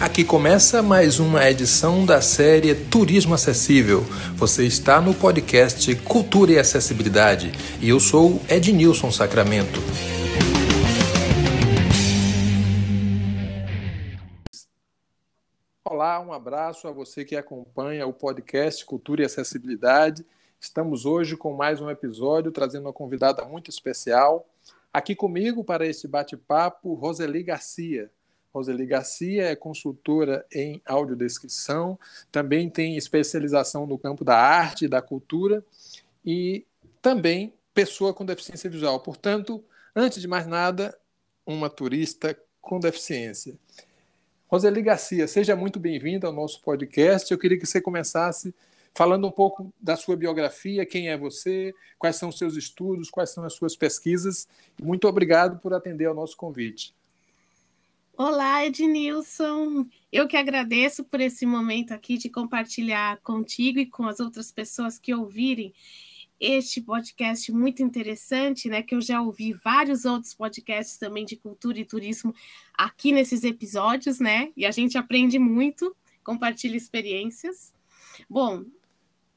Aqui começa mais uma edição da série Turismo Acessível. Você está no podcast Cultura e Acessibilidade e eu sou Ednilson Sacramento. Olá, um abraço a você que acompanha o podcast Cultura e Acessibilidade. Estamos hoje com mais um episódio trazendo uma convidada muito especial. Aqui comigo para esse bate-papo, Roseli Garcia. Roseli Garcia é consultora em audiodescrição, também tem especialização no campo da arte e da cultura e também pessoa com deficiência visual. Portanto, antes de mais nada, uma turista com deficiência. Roseli Garcia, seja muito bem-vinda ao nosso podcast. Eu queria que você começasse falando um pouco da sua biografia, quem é você, quais são os seus estudos, quais são as suas pesquisas. Muito obrigado por atender ao nosso convite. Olá, Ednilson. Eu que agradeço por esse momento aqui de compartilhar contigo e com as outras pessoas que ouvirem este podcast muito interessante, né? Que eu já ouvi vários outros podcasts também de cultura e turismo aqui nesses episódios, né? E a gente aprende muito, compartilha experiências. Bom,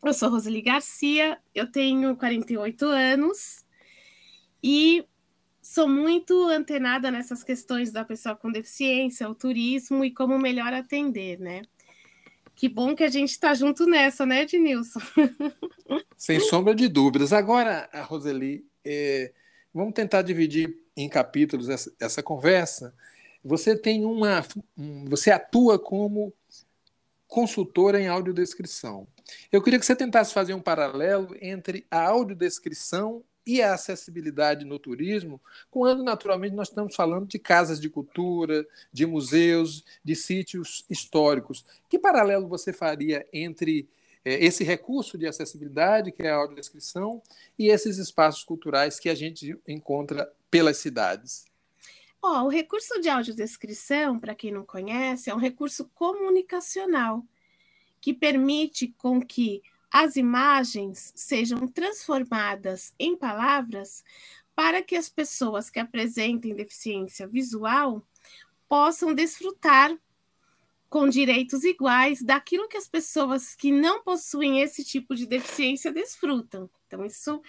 eu sou Roseli Garcia, eu tenho 48 anos e sou muito antenada nessas questões da pessoa com deficiência, o turismo e como melhor atender, né? Que bom que a gente está junto nessa, né, Ednilson? Sem sombra de dúvidas. Agora, Roseli, é, vamos tentar dividir em capítulos essa, essa conversa. Você tem uma. Um, você atua como consultora em audiodescrição. Eu queria que você tentasse fazer um paralelo entre a audiodescrição e a acessibilidade no turismo, quando naturalmente nós estamos falando de casas de cultura, de museus, de sítios históricos. Que paralelo você faria entre é, esse recurso de acessibilidade, que é a audiodescrição, e esses espaços culturais que a gente encontra pelas cidades? Oh, o recurso de audiodescrição, para quem não conhece, é um recurso comunicacional que permite com que as imagens sejam transformadas em palavras para que as pessoas que apresentem deficiência visual possam desfrutar com direitos iguais daquilo que as pessoas que não possuem esse tipo de deficiência desfrutam. Então, isso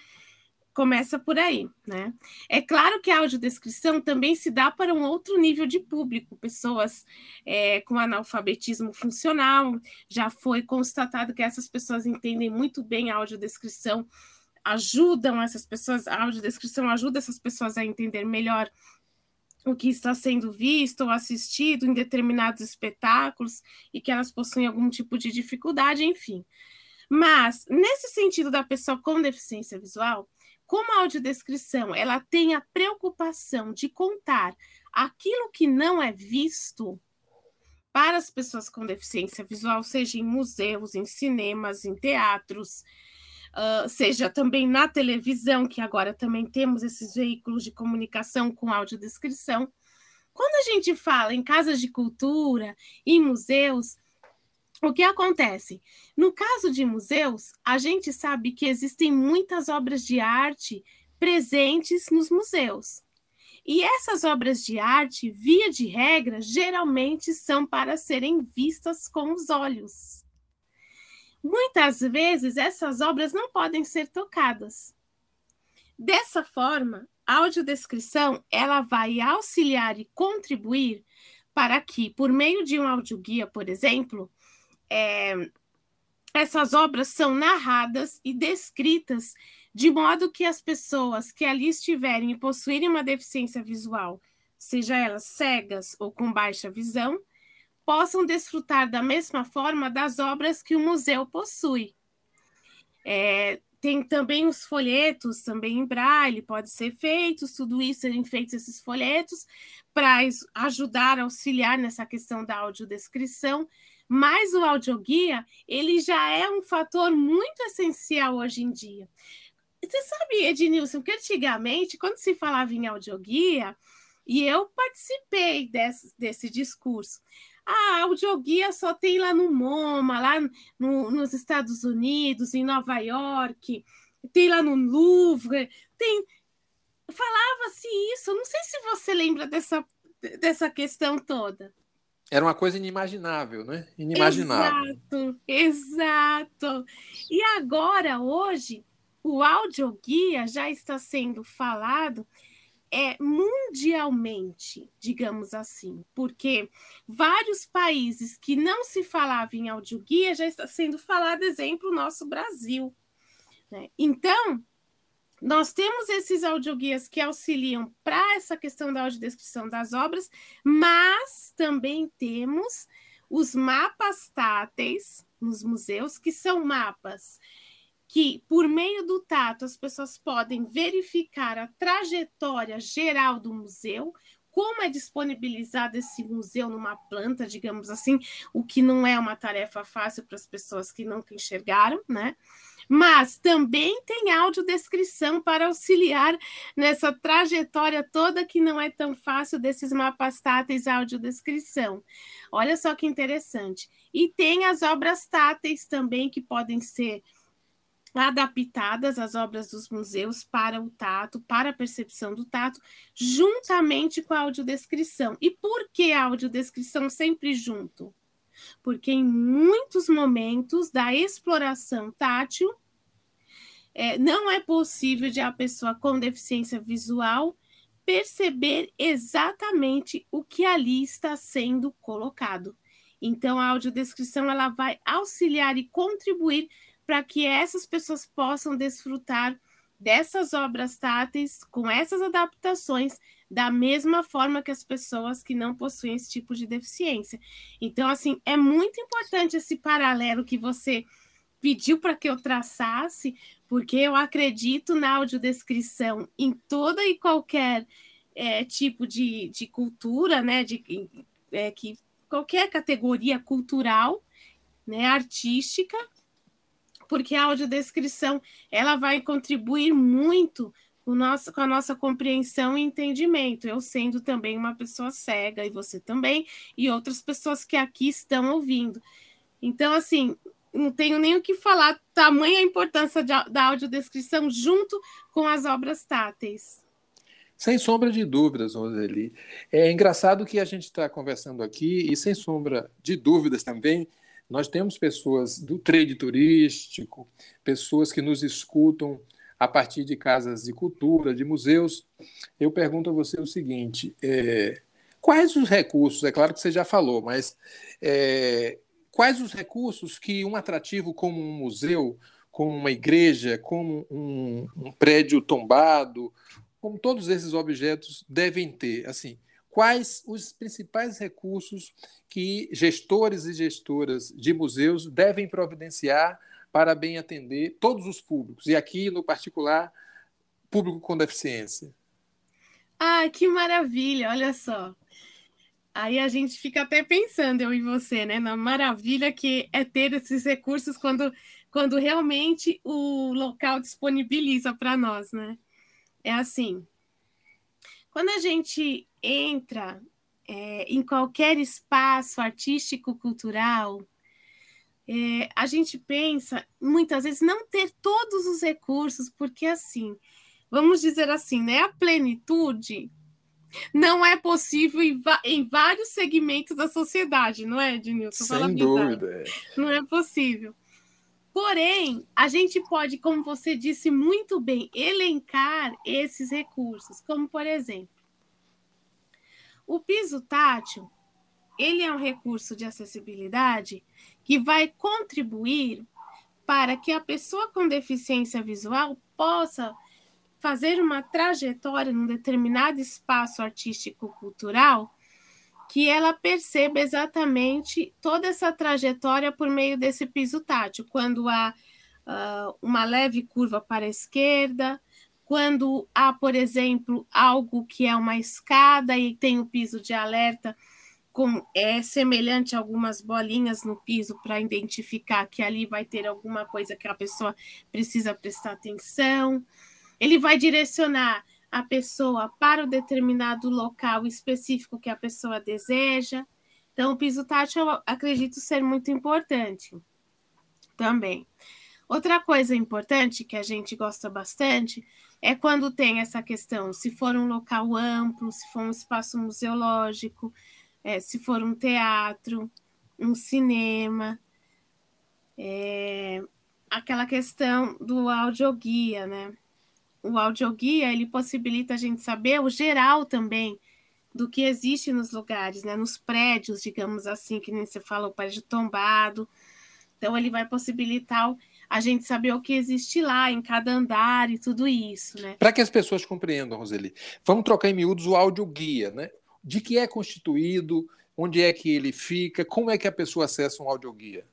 começa por aí, né? É claro que a audiodescrição também se dá para um outro nível de público, pessoas é, com analfabetismo funcional. Já foi constatado que essas pessoas entendem muito bem a audiodescrição, ajudam essas pessoas, a audiodescrição ajuda essas pessoas a entender melhor o que está sendo visto ou assistido em determinados espetáculos e que elas possuem algum tipo de dificuldade, enfim. Mas, nesse sentido da pessoa com deficiência visual, como a audiodescrição ela tem a preocupação de contar aquilo que não é visto para as pessoas com deficiência visual, seja em museus, em cinemas, em teatros, uh, seja também na televisão, que agora também temos esses veículos de comunicação com audiodescrição. Quando a gente fala em casas de cultura, em museus, o que acontece? No caso de museus, a gente sabe que existem muitas obras de arte presentes nos museus. E essas obras de arte, via de regra, geralmente são para serem vistas com os olhos. Muitas vezes essas obras não podem ser tocadas. Dessa forma, a audiodescrição ela vai auxiliar e contribuir para que, por meio de um audioguia, por exemplo, é, essas obras são narradas e descritas de modo que as pessoas que ali estiverem e possuírem uma deficiência visual, seja elas cegas ou com baixa visão, possam desfrutar da mesma forma das obras que o museu possui. É, tem também os folhetos, também em braille, pode ser feitos, tudo isso serem feitos esses folhetos para ajudar, auxiliar nessa questão da audiodescrição, mas o audioguia, ele já é um fator muito essencial hoje em dia. Você sabe, Ednilson, que antigamente, quando se falava em audioguia, e eu participei desse, desse discurso, a audioguia só tem lá no MoMA, lá no, nos Estados Unidos, em Nova York, tem lá no Louvre, tem... Falava-se isso, não sei se você lembra dessa, dessa questão toda. Era uma coisa inimaginável, né? Inimaginável. Exato, exato. E agora, hoje, o audioguia já está sendo falado é, mundialmente, digamos assim, porque vários países que não se falavam em audioguia já está sendo falado, exemplo, o nosso Brasil. Né? Então, nós temos esses audioguias que auxiliam para essa questão da audiodescrição das obras, mas também temos os mapas táteis nos museus, que são mapas que, por meio do tato, as pessoas podem verificar a trajetória geral do museu, como é disponibilizado esse museu numa planta, digamos assim, o que não é uma tarefa fácil para as pessoas que nunca enxergaram, né? Mas também tem audiodescrição para auxiliar nessa trajetória toda que não é tão fácil desses mapas táteis audiodescrição. Olha só que interessante. E tem as obras táteis também que podem ser adaptadas as obras dos museus para o tato, para a percepção do tato, juntamente com a audiodescrição. E por que a audiodescrição sempre junto? Porque em muitos momentos da exploração tátil, é, não é possível de a pessoa com deficiência visual perceber exatamente o que ali está sendo colocado. Então, a audiodescrição ela vai auxiliar e contribuir para que essas pessoas possam desfrutar dessas obras táteis com essas adaptações da mesma forma que as pessoas que não possuem esse tipo de deficiência. Então, assim, é muito importante esse paralelo que você pediu para que eu traçasse, porque eu acredito na audiodescrição em toda e qualquer é, tipo de, de cultura, né? De, é, que qualquer categoria cultural, né, artística, porque a audiodescrição ela vai contribuir muito nosso, com a nossa compreensão e entendimento. Eu sendo também uma pessoa cega, e você também, e outras pessoas que aqui estão ouvindo. Então, assim, não tenho nem o que falar, tamanha a importância de, da audiodescrição junto com as obras táteis. Sem sombra de dúvidas, Roseli. É engraçado que a gente está conversando aqui, e sem sombra de dúvidas também, nós temos pessoas do trade turístico, pessoas que nos escutam a partir de casas de cultura, de museus. Eu pergunto a você o seguinte: é, quais os recursos? É claro que você já falou, mas é, quais os recursos que um atrativo como um museu, como uma igreja, como um, um prédio tombado, como todos esses objetos devem ter? Assim, quais os principais recursos que gestores e gestoras de museus devem providenciar para bem atender todos os públicos, e aqui, no particular, público com deficiência. Ah, que maravilha, olha só. Aí a gente fica até pensando, eu e você, né, na maravilha que é ter esses recursos quando, quando realmente o local disponibiliza para nós, né? É assim, quando a gente entra é, em qualquer espaço artístico, cultural, é, a gente pensa muitas vezes não ter todos os recursos, porque assim, vamos dizer assim, né? A plenitude não é possível em, em vários segmentos da sociedade, não é, Ednilson? Sem dúvida. Não é possível. Porém, a gente pode, como você disse muito bem, elencar esses recursos, como por exemplo, o piso tátil, ele é um recurso de acessibilidade que vai contribuir para que a pessoa com deficiência visual possa fazer uma trajetória num determinado espaço artístico-cultural que ela perceba exatamente toda essa trajetória por meio desse piso tátil. Quando há uh, uma leve curva para a esquerda, quando há, por exemplo, algo que é uma escada e tem o piso de alerta, com, é semelhante a algumas bolinhas no piso para identificar que ali vai ter alguma coisa que a pessoa precisa prestar atenção. Ele vai direcionar a pessoa para o determinado local específico que a pessoa deseja. Então, o piso tátil eu acredito ser muito importante também. Outra coisa importante que a gente gosta bastante é quando tem essa questão, se for um local amplo, se for um espaço museológico, é, se for um teatro, um cinema, é, aquela questão do audioguia, né? O audioguia, ele possibilita a gente saber o geral também do que existe nos lugares, né? Nos prédios, digamos assim, que nem você falou, prédio tombado. Então, ele vai possibilitar a gente saber o que existe lá em cada andar e tudo isso, né? Para que as pessoas compreendam, Roseli, vamos trocar em miúdos o audioguia, né? De que é constituído, onde é que ele fica, como é que a pessoa acessa um audioguia?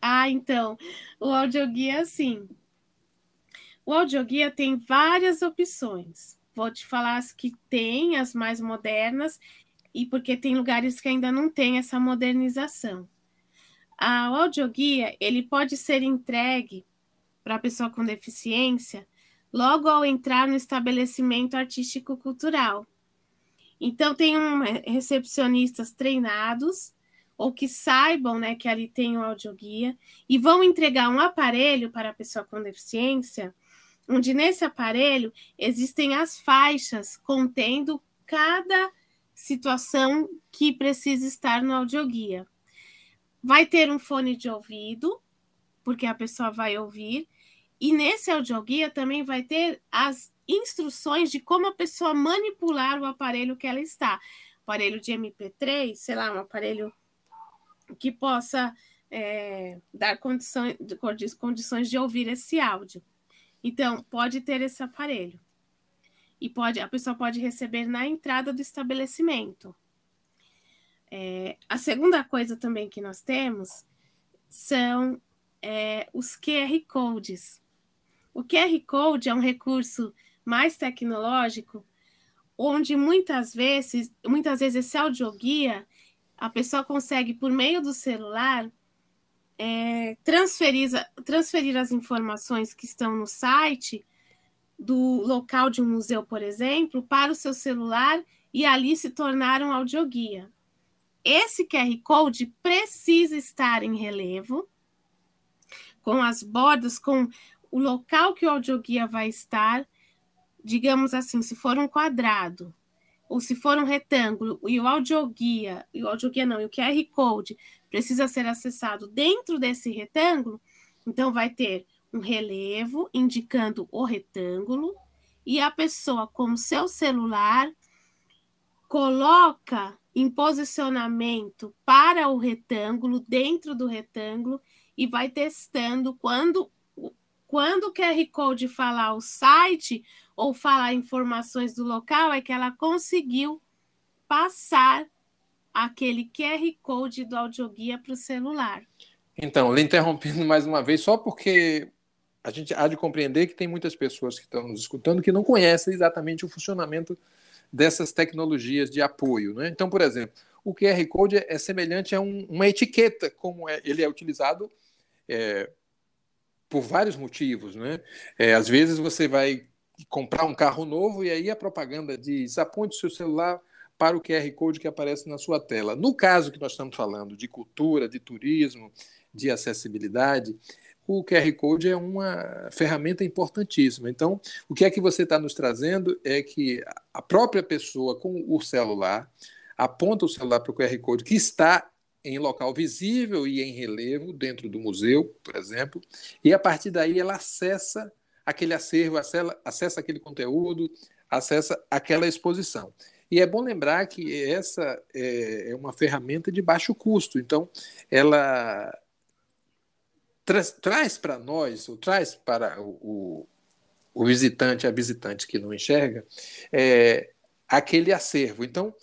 Ah, então, o audioguia, assim, o audioguia tem várias opções. Vou te falar as que tem, as mais modernas, e porque tem lugares que ainda não tem essa modernização. A, o audioguia, ele pode ser entregue para a pessoa com deficiência logo ao entrar no estabelecimento artístico-cultural. Então, tem um, recepcionistas treinados ou que saibam né, que ali tem um audioguia e vão entregar um aparelho para a pessoa com deficiência, onde nesse aparelho existem as faixas contendo cada situação que precisa estar no audioguia. Vai ter um fone de ouvido, porque a pessoa vai ouvir, e nesse audioguia também vai ter as instruções de como a pessoa manipular o aparelho que ela está. Aparelho de MP3, sei lá, um aparelho que possa é, dar condições, condições de ouvir esse áudio. Então, pode ter esse aparelho. E pode, a pessoa pode receber na entrada do estabelecimento. É, a segunda coisa também que nós temos são é, os QR Codes. O QR Code é um recurso mais tecnológico, onde muitas vezes, muitas vezes esse audioguia, a pessoa consegue, por meio do celular, é, transferir, transferir as informações que estão no site do local de um museu, por exemplo, para o seu celular e ali se tornar um audioguia. Esse QR Code precisa estar em relevo, com as bordas, com o local que o audioguia vai estar. Digamos assim, se for um quadrado, ou se for um retângulo, e o audioguia, e o audioguia não, e o QR Code precisa ser acessado dentro desse retângulo, então vai ter um relevo indicando o retângulo, e a pessoa com seu celular coloca em posicionamento para o retângulo, dentro do retângulo, e vai testando quando quando o QR Code falar o site ou falar informações do local, é que ela conseguiu passar aquele QR Code do audioguia para o celular. Então, lhe interrompendo mais uma vez, só porque a gente há de compreender que tem muitas pessoas que estão nos escutando que não conhecem exatamente o funcionamento dessas tecnologias de apoio. Né? Então, por exemplo, o QR Code é semelhante a um, uma etiqueta, como é, ele é utilizado é, por vários motivos. Né? É, às vezes você vai comprar um carro novo e aí a propaganda diz aponte seu celular para o QR Code que aparece na sua tela. No caso que nós estamos falando de cultura, de turismo, de acessibilidade, o QR Code é uma ferramenta importantíssima. Então, o que é que você está nos trazendo é que a própria pessoa com o celular aponta o celular para o QR Code que está em local visível e em relevo dentro do museu, por exemplo, e a partir daí ela acessa aquele acervo, acessa, aquele conteúdo, acessa aquela exposição. E é bom lembrar que essa é, é uma ferramenta de baixo custo, então ela traz, traz para nós, ou traz para o, o, visitante, a visitante que não enxerga, é, aquele acervo. Então,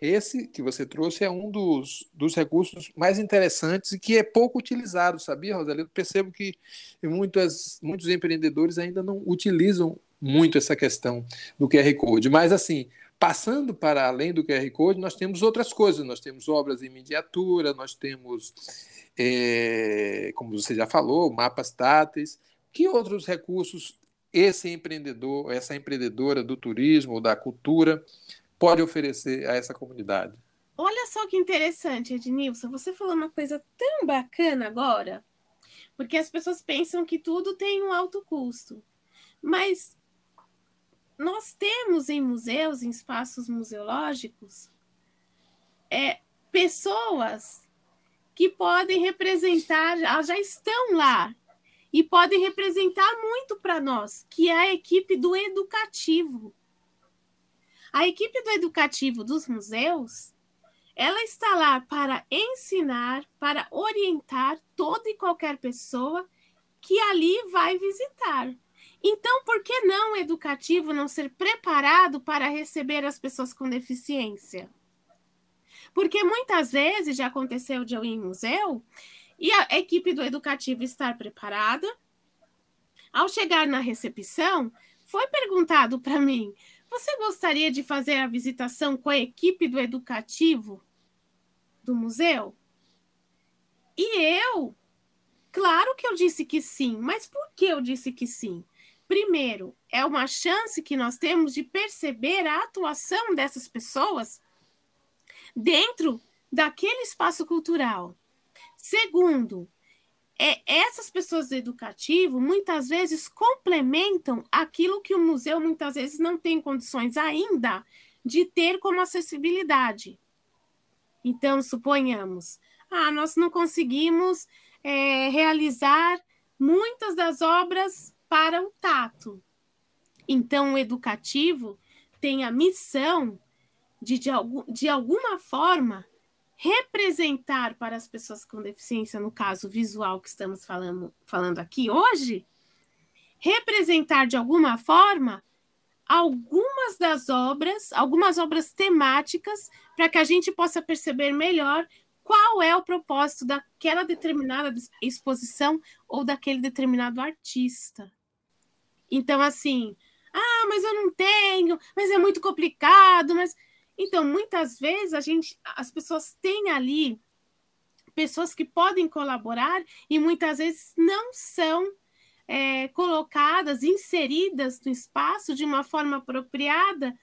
esse que você trouxe é um dos, dos recursos mais interessantes e que é pouco utilizado, sabia, Rosalina? Percebo que muitas, muitos empreendedores ainda não utilizam muito essa questão do QR Code. Mas, assim, passando para além do QR Code, nós temos outras coisas. Nós temos obras em miniatura, nós temos é, como você já falou, mapas táteis. Que outros recursos esse empreendedor, essa empreendedora do turismo ou da cultura pode oferecer a essa comunidade? Olha só que interessante, Ednilson. Você falou uma coisa tão bacana agora, porque as pessoas pensam que tudo tem um alto custo. Mas nós temos em museus, em espaços museológicos, é, pessoas que podem representar, já estão lá, e podem representar muito para nós, que é a equipe do educativo. A equipe do educativo dos museus, ela está lá para ensinar, para orientar toda e qualquer pessoa que ali vai visitar. Então, por que não o educativo não ser preparado para receber as pessoas com deficiência? Porque muitas vezes já aconteceu de eu ir em museu e a equipe do educativo estar preparada. Ao chegar na recepção, foi perguntado para mim: você gostaria de fazer a visitação com a equipe do educativo do museu? E eu, claro que eu disse que sim, mas por que eu disse que sim? Primeiro, é uma chance que nós temos de perceber a atuação dessas pessoas dentro daquele espaço cultural. Segundo, é, essas pessoas do educativo muitas vezes complementam aquilo que o museu muitas vezes não tem condições ainda de ter como acessibilidade. Então, suponhamos, ah, nós não conseguimos é, realizar muitas das obras para o tato. Então, o educativo tem a missão de, de, de alguma forma, representar para as pessoas com deficiência, no caso visual que estamos falando, falando aqui hoje, representar de alguma forma algumas das obras, algumas obras temáticas, para que a gente possa perceber melhor qual é o propósito daquela determinada exposição ou daquele determinado artista. Então, assim, ah, mas eu não tenho, mas é muito complicado, mas então, muitas vezes a gente, as pessoas têm ali pessoas que podem colaborar e muitas vezes não são é, colocadas, inseridas no espaço de uma forma apropriada,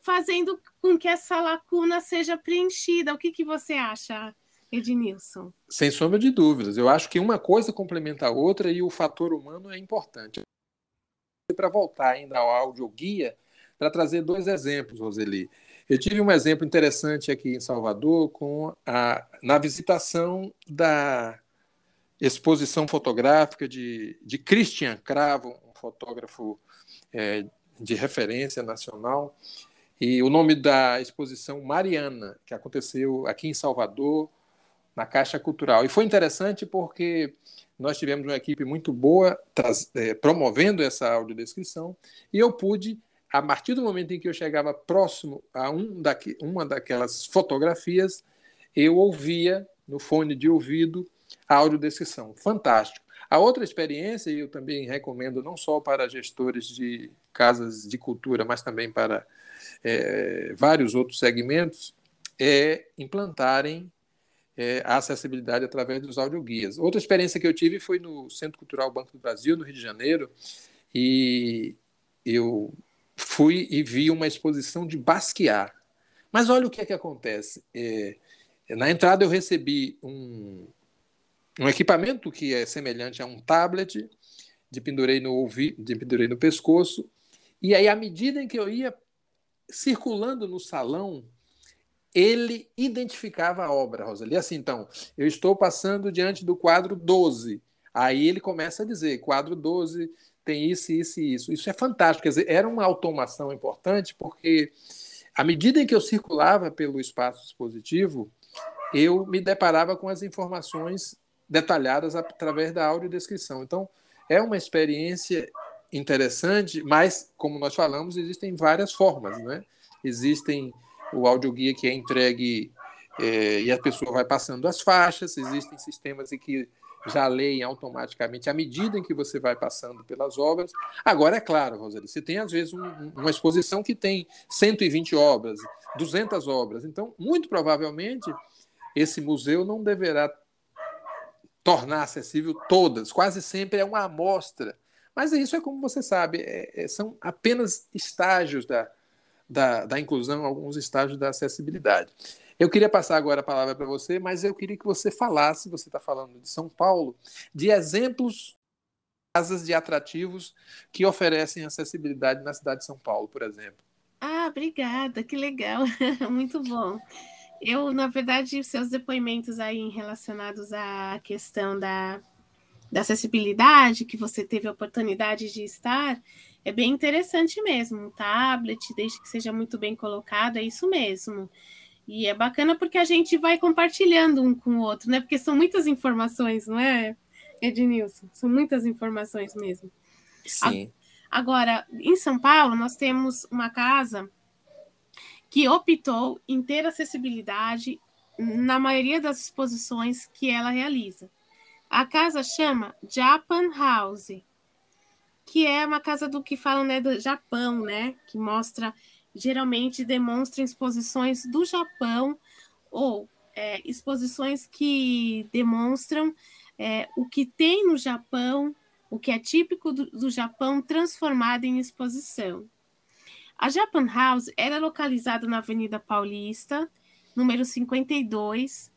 fazendo com que essa lacuna seja preenchida. O que, que você acha, Ednilson? Sem sombra de dúvidas. Eu acho que uma coisa complementa a outra e o fator humano é importante. Para voltar ainda ao audioguia, para trazer dois exemplos, Roseli. Eu tive um exemplo interessante aqui em Salvador com a, na visitação da exposição fotográfica de, de Christian Cravo, um fotógrafo é, de referência nacional, e o nome da exposição Mariana, que aconteceu aqui em Salvador, na Caixa Cultural. E foi interessante porque nós tivemos uma equipe muito boa é, promovendo essa audiodescrição e eu pude a partir do momento em que eu chegava próximo a um daqui, uma daquelas fotografias, eu ouvia no fone de ouvido a audiodescrição. Fantástico. A outra experiência, eu também recomendo não só para gestores de casas de cultura, mas também para é, vários outros segmentos, é implantarem é, a acessibilidade através dos audioguias. Outra experiência que eu tive foi no Centro Cultural Banco do Brasil, no Rio de Janeiro, e eu fui e vi uma exposição de Basquiat. Mas olha o que é que acontece. É, na entrada eu recebi um, um equipamento que é semelhante a um tablet, de pendurei no ouvi, de pendurei no pescoço, e aí à medida em que eu ia circulando no salão, ele identificava a obra, Rosalie. Assim, então, eu estou passando diante do quadro 12. Aí ele começa a dizer, quadro 12, tem isso, isso e isso. Isso é fantástico. Quer dizer, era uma automação importante, porque à medida em que eu circulava pelo espaço expositivo, eu me deparava com as informações detalhadas através da audiodescrição. Então, é uma experiência interessante, mas, como nós falamos, existem várias formas. Né? Existem o audioguia que é entregue é, e a pessoa vai passando as faixas, existem sistemas em que já leem automaticamente à medida em que você vai passando pelas obras. Agora, é claro, Roseli, você tem às vezes um, uma exposição que tem 120 obras, 200 obras. Então, muito provavelmente, esse museu não deverá tornar acessível todas. Quase sempre é uma amostra. Mas isso é como você sabe, é, é, são apenas estágios da, da, da inclusão, alguns estágios da acessibilidade. Eu queria passar agora a palavra para você, mas eu queria que você falasse, você está falando de São Paulo, de exemplos casas de atrativos que oferecem acessibilidade na cidade de São Paulo, por exemplo. Ah, obrigada, que legal, muito bom. Eu, na verdade, seus depoimentos aí relacionados à questão da, da acessibilidade, que você teve a oportunidade de estar, é bem interessante mesmo. Um tablet, desde que seja muito bem colocado, é isso mesmo. E é bacana porque a gente vai compartilhando um com o outro, né? Porque são muitas informações, não é, Ednilson? São muitas informações mesmo. Sim. Agora, em São Paulo, nós temos uma casa que optou em ter acessibilidade na maioria das exposições que ela realiza. A casa chama Japan House, que é uma casa do que falam né, do Japão, né? Que mostra, geralmente demonstra exposições do Japão ou é, exposições que demonstram é, o que tem no Japão, o que é típico do, do Japão, transformado em exposição. A Japan House era localizada na Avenida Paulista, número 52,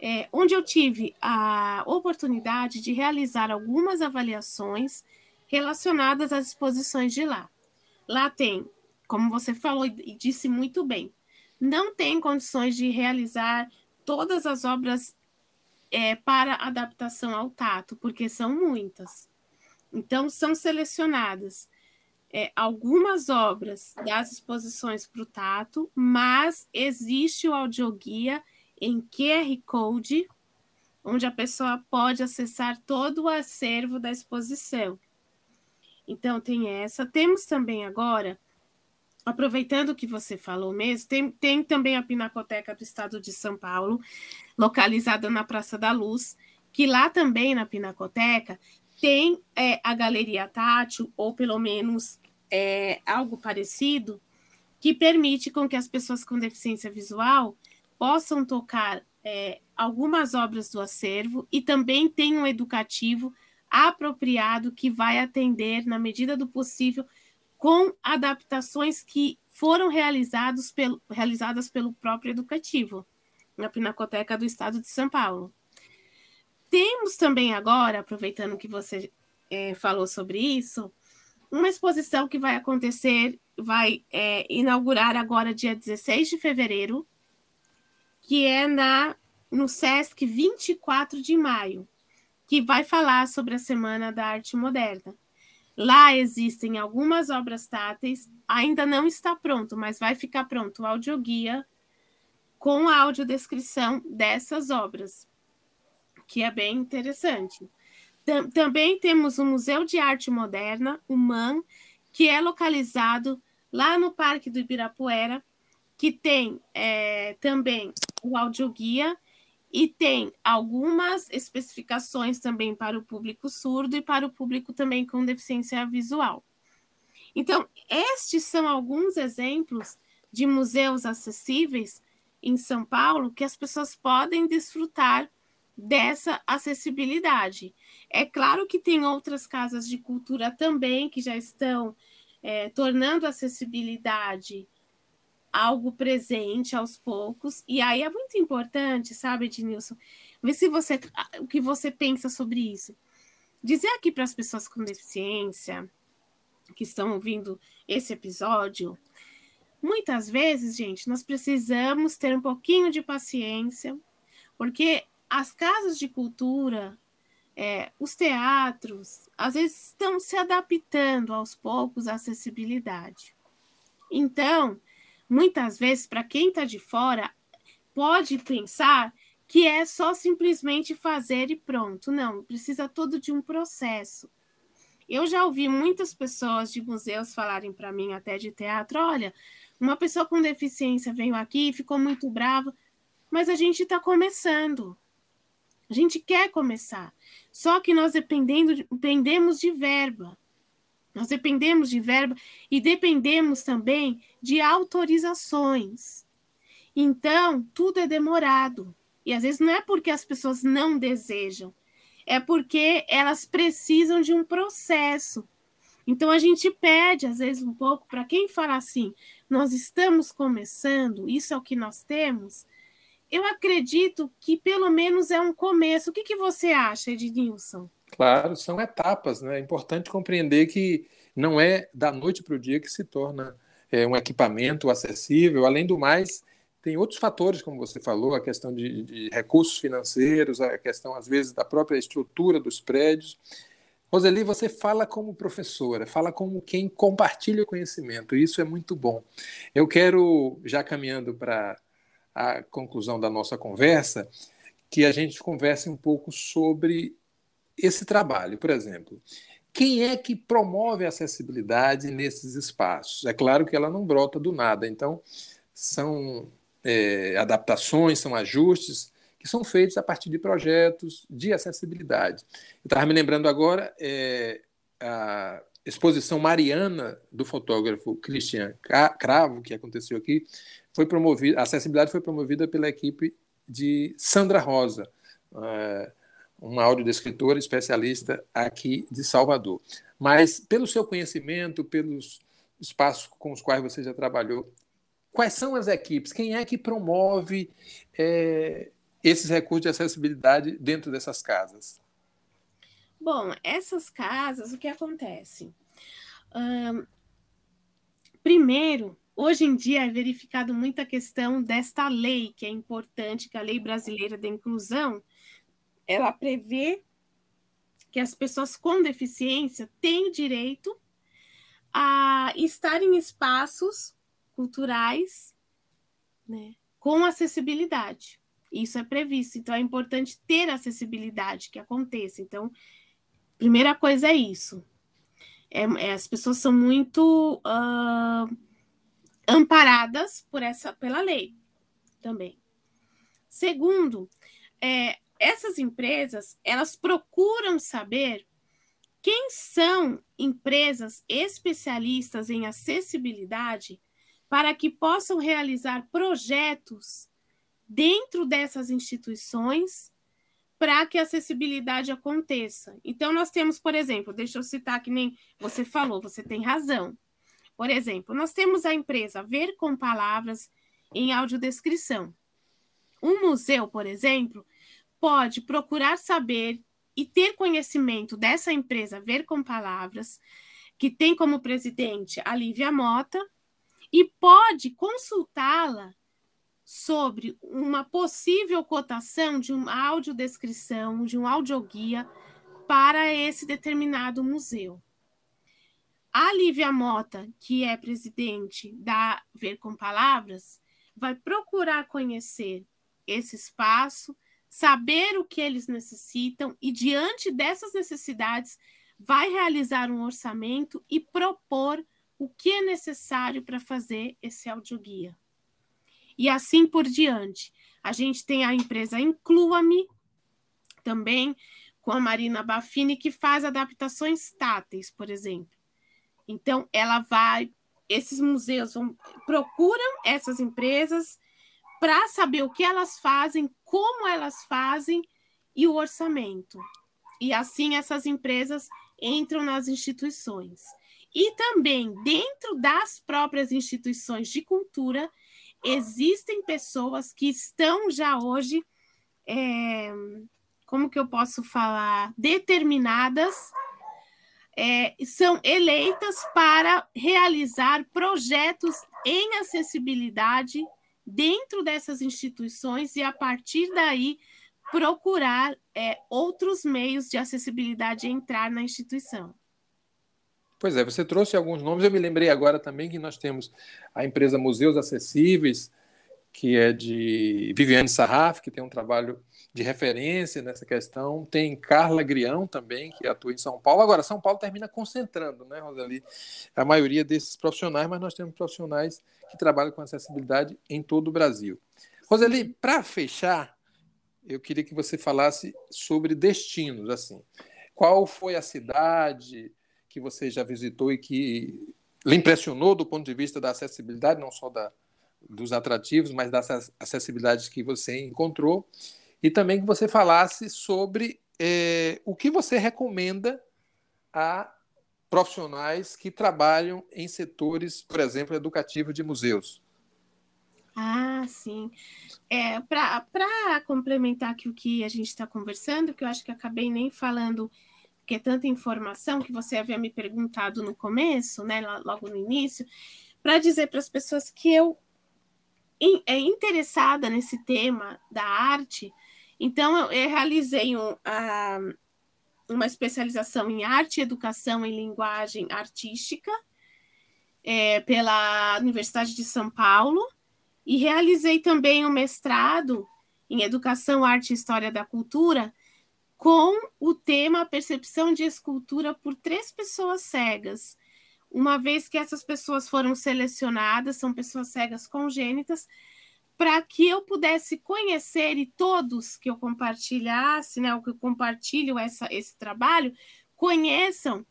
é, onde eu tive a oportunidade de realizar algumas avaliações relacionadas às exposições de lá. Lá tem, como você falou e disse muito bem, não tem condições de realizar todas as obras é, para adaptação ao tato, porque são muitas. Então, são selecionadas é, algumas obras das exposições para o tato, mas existe o audioguia em QR Code, onde a pessoa pode acessar todo o acervo da exposição. Então, tem essa. Temos também agora, aproveitando que você falou mesmo, tem, tem também a Pinacoteca do Estado de São Paulo, localizada na Praça da Luz, que lá também na Pinacoteca tem é, a galeria tátil, ou pelo menos é, algo parecido, que permite com que as pessoas com deficiência visual possam tocar é, algumas obras do acervo e também tem um educativo apropriado que vai atender, na medida do possível, com adaptações que foram realizados pelo, realizadas pelo próprio educativo, na Pinacoteca do Estado de São Paulo. Temos também agora, aproveitando que você é, falou sobre isso, uma exposição que vai acontecer, vai é, inaugurar agora dia 16 de fevereiro, que é na no SESC 24 de maio que vai falar sobre a Semana da Arte Moderna. Lá existem algumas obras táteis, ainda não está pronto, mas vai ficar pronto o audioguia com a audiodescrição dessas obras, que é bem interessante. Também temos o Museu de Arte Moderna, o MAN, que é localizado lá no Parque do Ibirapuera, que tem é, também o audioguia e tem algumas especificações também para o público surdo e para o público também com deficiência visual. Então, estes são alguns exemplos de museus acessíveis em São Paulo que as pessoas podem desfrutar dessa acessibilidade. É claro que tem outras casas de cultura também que já estão é, tornando acessibilidade algo presente aos poucos. E aí é muito importante, sabe, Ednilson? Ver se você o que você pensa sobre isso. Dizer aqui para as pessoas com deficiência que estão ouvindo esse episódio, muitas vezes, gente, nós precisamos ter um pouquinho de paciência, porque as casas de cultura, é, os teatros, às vezes estão se adaptando aos poucos à acessibilidade. Então, muitas vezes, para quem está de fora, pode pensar que é só simplesmente fazer e pronto. Não, precisa todo de um processo. Eu já ouvi muitas pessoas de museus falarem para mim, até de teatro: olha, uma pessoa com deficiência veio aqui, ficou muito brava, mas a gente está começando. A gente quer começar. Só que nós dependendo, dependemos de verba. Nós dependemos de verba e dependemos também de autorizações. Então, tudo é demorado. E às vezes não é porque as pessoas não desejam, é porque elas precisam de um processo. Então a gente pede, às vezes, um pouco para quem fala assim: nós estamos começando, isso é o que nós temos. Eu acredito que pelo menos é um começo. O que, que você acha, Ednilson? Claro, são etapas, né? É importante compreender que não é da noite para o dia que se torna é, um equipamento acessível. Além do mais, tem outros fatores, como você falou, a questão de, de recursos financeiros, a questão, às vezes, da própria estrutura dos prédios. Roseli, você fala como professora, fala como quem compartilha conhecimento, e isso é muito bom. Eu quero, já caminhando para a conclusão da nossa conversa, que a gente converse um pouco sobre esse trabalho. Por exemplo, quem é que promove a acessibilidade nesses espaços? É claro que ela não brota do nada, então são é, adaptações, são ajustes que são feitos a partir de projetos de acessibilidade. Estava me lembrando agora é, a exposição mariana do fotógrafo Christian Cravo, que aconteceu aqui, foi promovida, a acessibilidade foi promovida pela equipe de Sandra Rosa, é, uma audiodescritora especialista aqui de Salvador. Mas, pelo seu conhecimento, pelos espaços com os quais você já trabalhou, quais são as equipes? Quem é que promove é, esses recursos de acessibilidade dentro dessas casas? Bom, essas casas, o que acontece? Um, primeiro, hoje em dia é verificado muita questão desta lei, que é importante, que é a Lei Brasileira da Inclusão, ela prevê que as pessoas com deficiência têm o direito a estar em espaços culturais né, com acessibilidade. Isso é previsto, então é importante ter acessibilidade que aconteça. Então, primeira coisa é isso. É, é, as pessoas são muito uh, amparadas por essa pela lei também. Segundo, é, essas empresas elas procuram saber quem são empresas especialistas em acessibilidade para que possam realizar projetos dentro dessas instituições para que a acessibilidade aconteça. Então, nós temos, por exemplo, deixa eu citar que nem você falou, você tem razão. Por exemplo, nós temos a empresa Ver com Palavras em audiodescrição. Um museu, por exemplo, pode procurar saber e ter conhecimento dessa empresa Ver com Palavras, que tem como presidente a Lívia Mota, e pode consultá-la sobre uma possível cotação de uma audiodescrição, de um audioguia para esse determinado museu. A Lívia Mota, que é presidente da Ver com Palavras, vai procurar conhecer esse espaço, saber o que eles necessitam e, diante dessas necessidades, vai realizar um orçamento e propor o que é necessário para fazer esse audioguia. E assim por diante. A gente tem a empresa Inclua-me, também com a Marina Baffini, que faz adaptações táteis, por exemplo. Então, ela vai, esses museus vão, procuram essas empresas para saber o que elas fazem, como elas fazem e o orçamento. E assim essas empresas entram nas instituições. E também dentro das próprias instituições de cultura existem pessoas que estão já hoje, é, como que eu posso falar, determinadas, é, são eleitas para realizar projetos em acessibilidade dentro dessas instituições e, a partir daí, procurar é, outros meios de acessibilidade entrar na instituição. Pois é, você trouxe alguns nomes. Eu me lembrei agora também que nós temos a empresa Museus Acessíveis, que é de Viviane Sarraf, que tem um trabalho de referência nessa questão. Tem Carla Grião também, que atua em São Paulo. Agora, São Paulo termina concentrando, né, Rosali, a maioria desses profissionais, mas nós temos profissionais que trabalham com acessibilidade em todo o Brasil. Roseli, para fechar, eu queria que você falasse sobre destinos, assim. Qual foi a cidade que você já visitou e que lhe impressionou do ponto de vista da acessibilidade, não só da, dos atrativos, mas das acessibilidades que você encontrou? E também que você falasse sobre é, o que você recomenda a profissionais que trabalham em setores, por exemplo, educativos de museus. Ah, sim. É, Para complementar aqui o que a gente está conversando, que eu acho que acabei nem falando, porque é tanta informação que você havia me perguntado no começo, né, logo no início, para dizer para as pessoas que eu é interessada nesse tema da arte, então eu, realizei um, uma especialização em arte e educação em linguagem artística é, pela Universidade de São Paulo e realizei também um mestrado em educação, arte e história da cultura com o tema percepção de escultura por três pessoas cegas. Uma vez que essas pessoas foram selecionadas, são pessoas cegas congênitas, para que eu pudesse conhecer e todos que eu compartilhasse, né, o que eu compartilho essa, esse trabalho, conheçam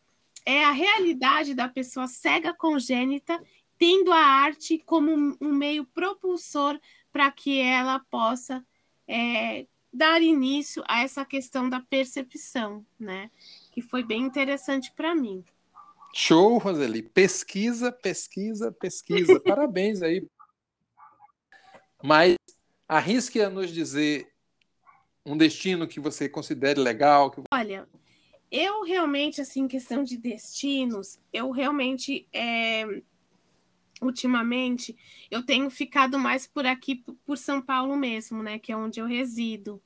é a realidade da pessoa cega congênita, tendo a arte como um, meio propulsor para que ela possa é, dar início a essa questão da percepção, né? Que foi bem interessante para mim. Show, Roseli. Pesquisa, pesquisa, pesquisa. Parabéns aí mas arrisque a nos dizer um destino que você considere legal. Que... Olha, eu realmente, assim, questão de destinos, eu realmente, é, ultimamente, eu tenho ficado mais por aqui, por São Paulo mesmo, né, que é onde eu resido.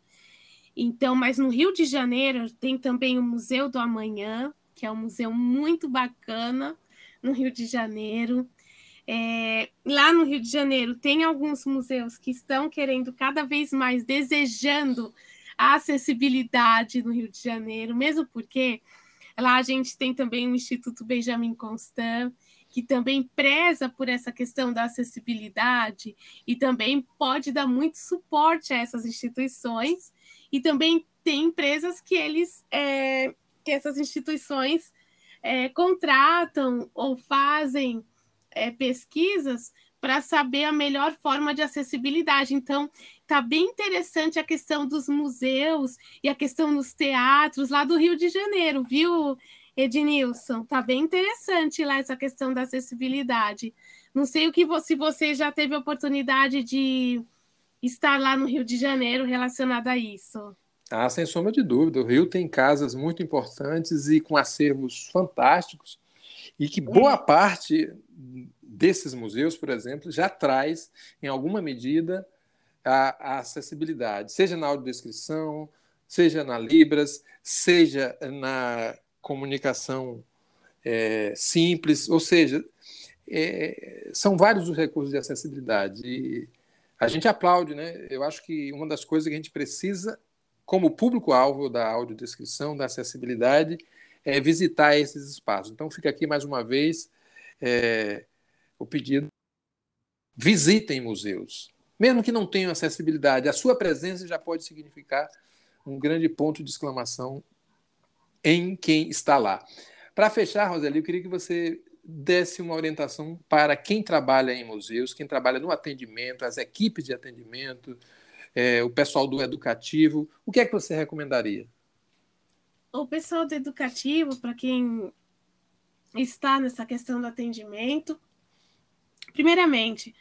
Então, mas no Rio de Janeiro tem também o Museu do Amanhã, que é um museu muito bacana no Rio de Janeiro. É, lá no Rio de Janeiro, tem alguns museus que estão querendo cada vez mais, desejando a acessibilidade no Rio de Janeiro, mesmo porque lá a gente tem também o Instituto Benjamin Constant, que também preza por essa questão da acessibilidade e também pode dar muito suporte a essas instituições, e também tem empresas que eles é, que essas instituições é, contratam ou fazem é, pesquisas para saber a melhor forma de acessibilidade. Então, está bem interessante a questão dos museus e a questão dos teatros lá do Rio de Janeiro, viu, Ednilson? Está bem interessante lá essa questão da acessibilidade. Não sei o que se você já teve oportunidade de estar lá no Rio de Janeiro relacionado a isso. Ah, sem sombra de dúvida. O Rio tem casas muito importantes e com acervos fantásticos e que boa é. parte desses museus, por exemplo, já traz, em alguma medida, a, a acessibilidade, seja na audiodescrição, seja na Libras, seja na comunicação é, simples, ou seja, é, são vários os recursos de acessibilidade. E a gente aplaude, né? Eu acho que uma das coisas que a gente precisa, como público-alvo da audiodescrição, da acessibilidade, é, visitar esses espaços. Então, fica aqui mais uma vez é, o pedido: visitem museus. Mesmo que não tenham acessibilidade, a sua presença já pode significar um grande ponto de exclamação em quem está lá. Para fechar, Roseli, eu queria que você desse uma orientação para quem trabalha em museus, quem trabalha no atendimento, as equipes de atendimento, é, o pessoal do educativo. O que é que você recomendaria? O pessoal do educativo, para quem está nessa questão do atendimento, primeiramente,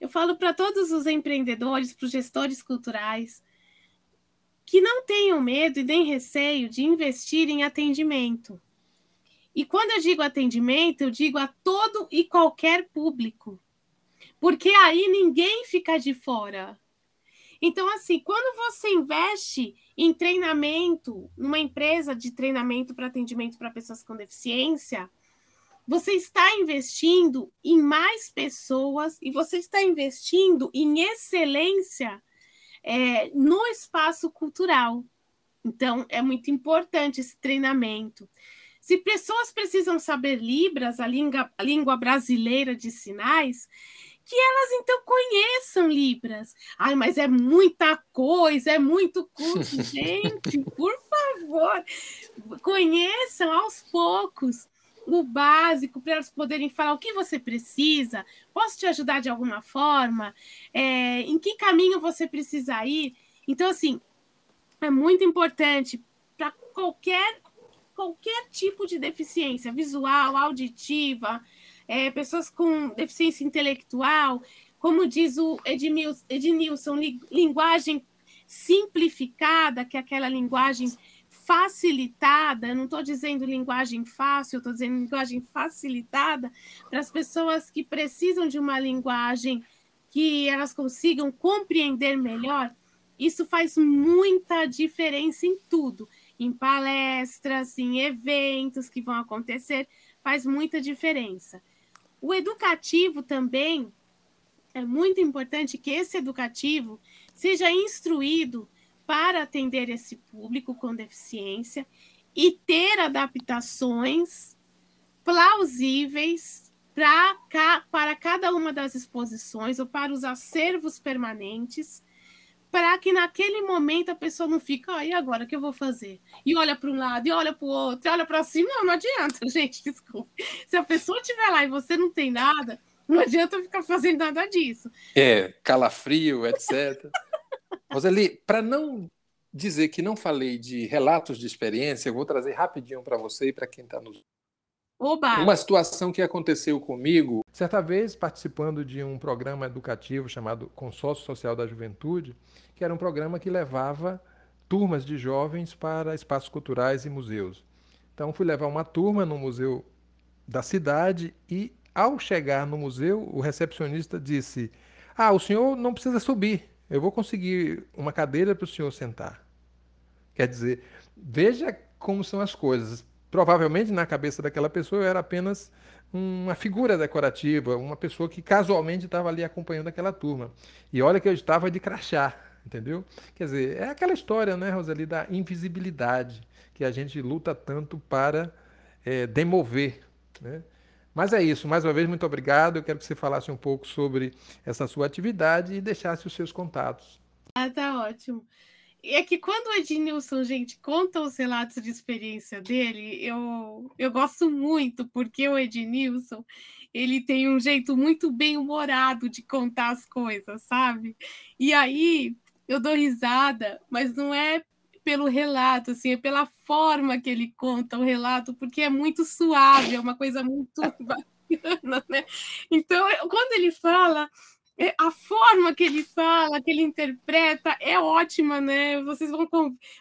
eu falo para todos os empreendedores, para os gestores culturais, que não tenham medo e nem receio de investir em atendimento. E quando eu digo atendimento, eu digo a todo e qualquer público, porque aí ninguém fica de fora. Então, assim, quando você investe em treinamento, numa empresa de treinamento para atendimento para pessoas com deficiência, você está investindo em mais pessoas e você está investindo em excelência é, no espaço cultural. Então, é muito importante esse treinamento. Se pessoas precisam saber Libras, a língua, a língua brasileira de sinais, que elas então conheçam Libras. Ai, mas é muita coisa, é muito curso. Gente, por favor, conheçam aos poucos o básico para elas poderem falar o que você precisa, posso te ajudar de alguma forma, é, em que caminho você precisa ir. Então, assim, é muito importante para qualquer qualquer tipo de deficiência visual, auditiva, é, pessoas com deficiência intelectual, como diz o Edmilson, Ednilson, linguagem simplificada, que é aquela linguagem facilitada, não estou dizendo linguagem fácil, estou dizendo linguagem facilitada para as pessoas que precisam de uma linguagem que elas consigam compreender melhor, isso faz muita diferença em tudo, em palestras, em eventos que vão acontecer, faz muita diferença. O educativo também é muito importante que esse educativo seja instruído para atender esse público com deficiência e ter adaptações plausíveis para, cada uma das exposições ou para os acervos permanentes, para que naquele momento a pessoa não fique, ah, e agora o que eu vou fazer? E olha para um lado, e olha para o outro, e olha para cima, não, não adianta, gente, desculpa. Se a pessoa estiver lá e você não tem nada, não adianta ficar fazendo nada disso. É, calafrio, etc. Roseli, para não dizer que não falei de relatos de experiência, eu vou trazer rapidinho para você e para quem está nos. Oba! Uma situação que aconteceu comigo. Certa vez, participando de um programa educativo chamado Consórcio Social da Juventude, que era um programa que levava turmas de jovens para espaços culturais e museus. Então, fui levar uma turma no museu da cidade e, ao chegar no museu, o recepcionista disse: Ah, o senhor não precisa subir, eu vou conseguir uma cadeira para o senhor sentar. Quer dizer, veja como são as coisas. Provavelmente na cabeça daquela pessoa eu era apenas uma figura decorativa, uma pessoa que casualmente estava ali acompanhando aquela turma. E olha que eu estava de crachá, entendeu? Quer dizer, é aquela história, né, Rosali, da invisibilidade que a gente luta tanto para é, demover, né? Mas é isso, mais uma vez, muito obrigado. Eu quero que você falasse um pouco sobre essa sua atividade e deixasse os seus contatos. Ah, tá ótimo. É que quando o Ednilson, gente, conta os relatos de experiência dele, eu, eu gosto muito, porque o Ednilson, ele tem um jeito muito bem humorado de contar as coisas, sabe? E aí eu dou risada, mas não é pelo relato, assim, é pela forma que ele conta o relato, porque é muito suave, é uma coisa muito bacana, né? Então, quando ele fala, a forma que ele fala, que ele interpreta é ótima, né? Vocês vão,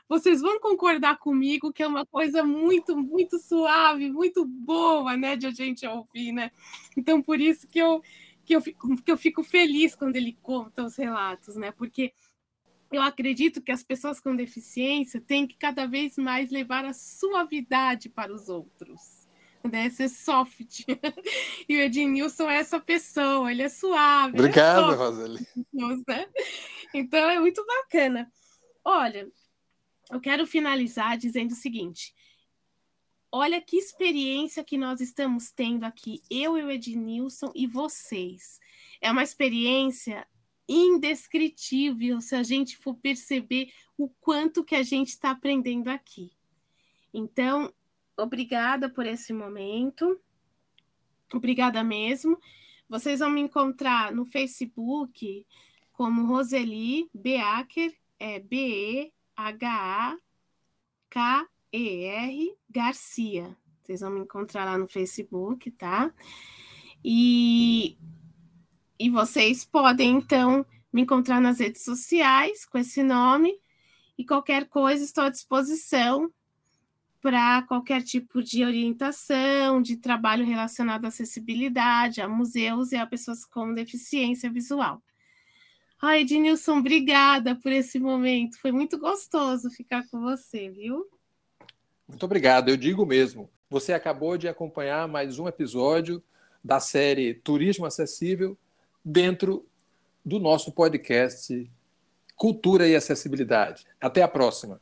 vocês vão concordar comigo que é uma coisa muito, muito suave, muito boa, né, de a gente ouvir, né? Então, por isso que eu, que eu, fico, que eu fico feliz quando ele conta os relatos, né? Porque eu acredito que as pessoas com deficiência têm que cada vez mais levar a suavidade para os outros né? Ser soft. e o Ednilson é essa pessoa, ele é suave. Obrigado, é Roseli. Né? Então é muito bacana. Olha, eu quero finalizar dizendo o seguinte. Olha que experiência que nós estamos tendo aqui, eu e o Ednilson e vocês. É uma experiência indescritível se a gente for perceber o quanto que a gente está aprendendo aqui. Então, obrigada por esse momento. Obrigada mesmo. Vocês vão me encontrar no Facebook como Roseli Beaker, é B-E-H-A-K-E-R Garcia. Vocês vão me encontrar lá no Facebook, tá? E, e vocês podem, então, me encontrar nas redes sociais com esse nome. E qualquer coisa, estou à disposição para qualquer tipo de orientação, de trabalho relacionado à acessibilidade, a museus e a pessoas com deficiência visual. Ai, Ednilson, obrigada por esse momento. Foi muito gostoso ficar com você, viu? Muito obrigado, eu digo mesmo. Você acabou de acompanhar mais um episódio da série Turismo Acessível dentro do nosso podcast Cultura e Acessibilidade. Até a próxima.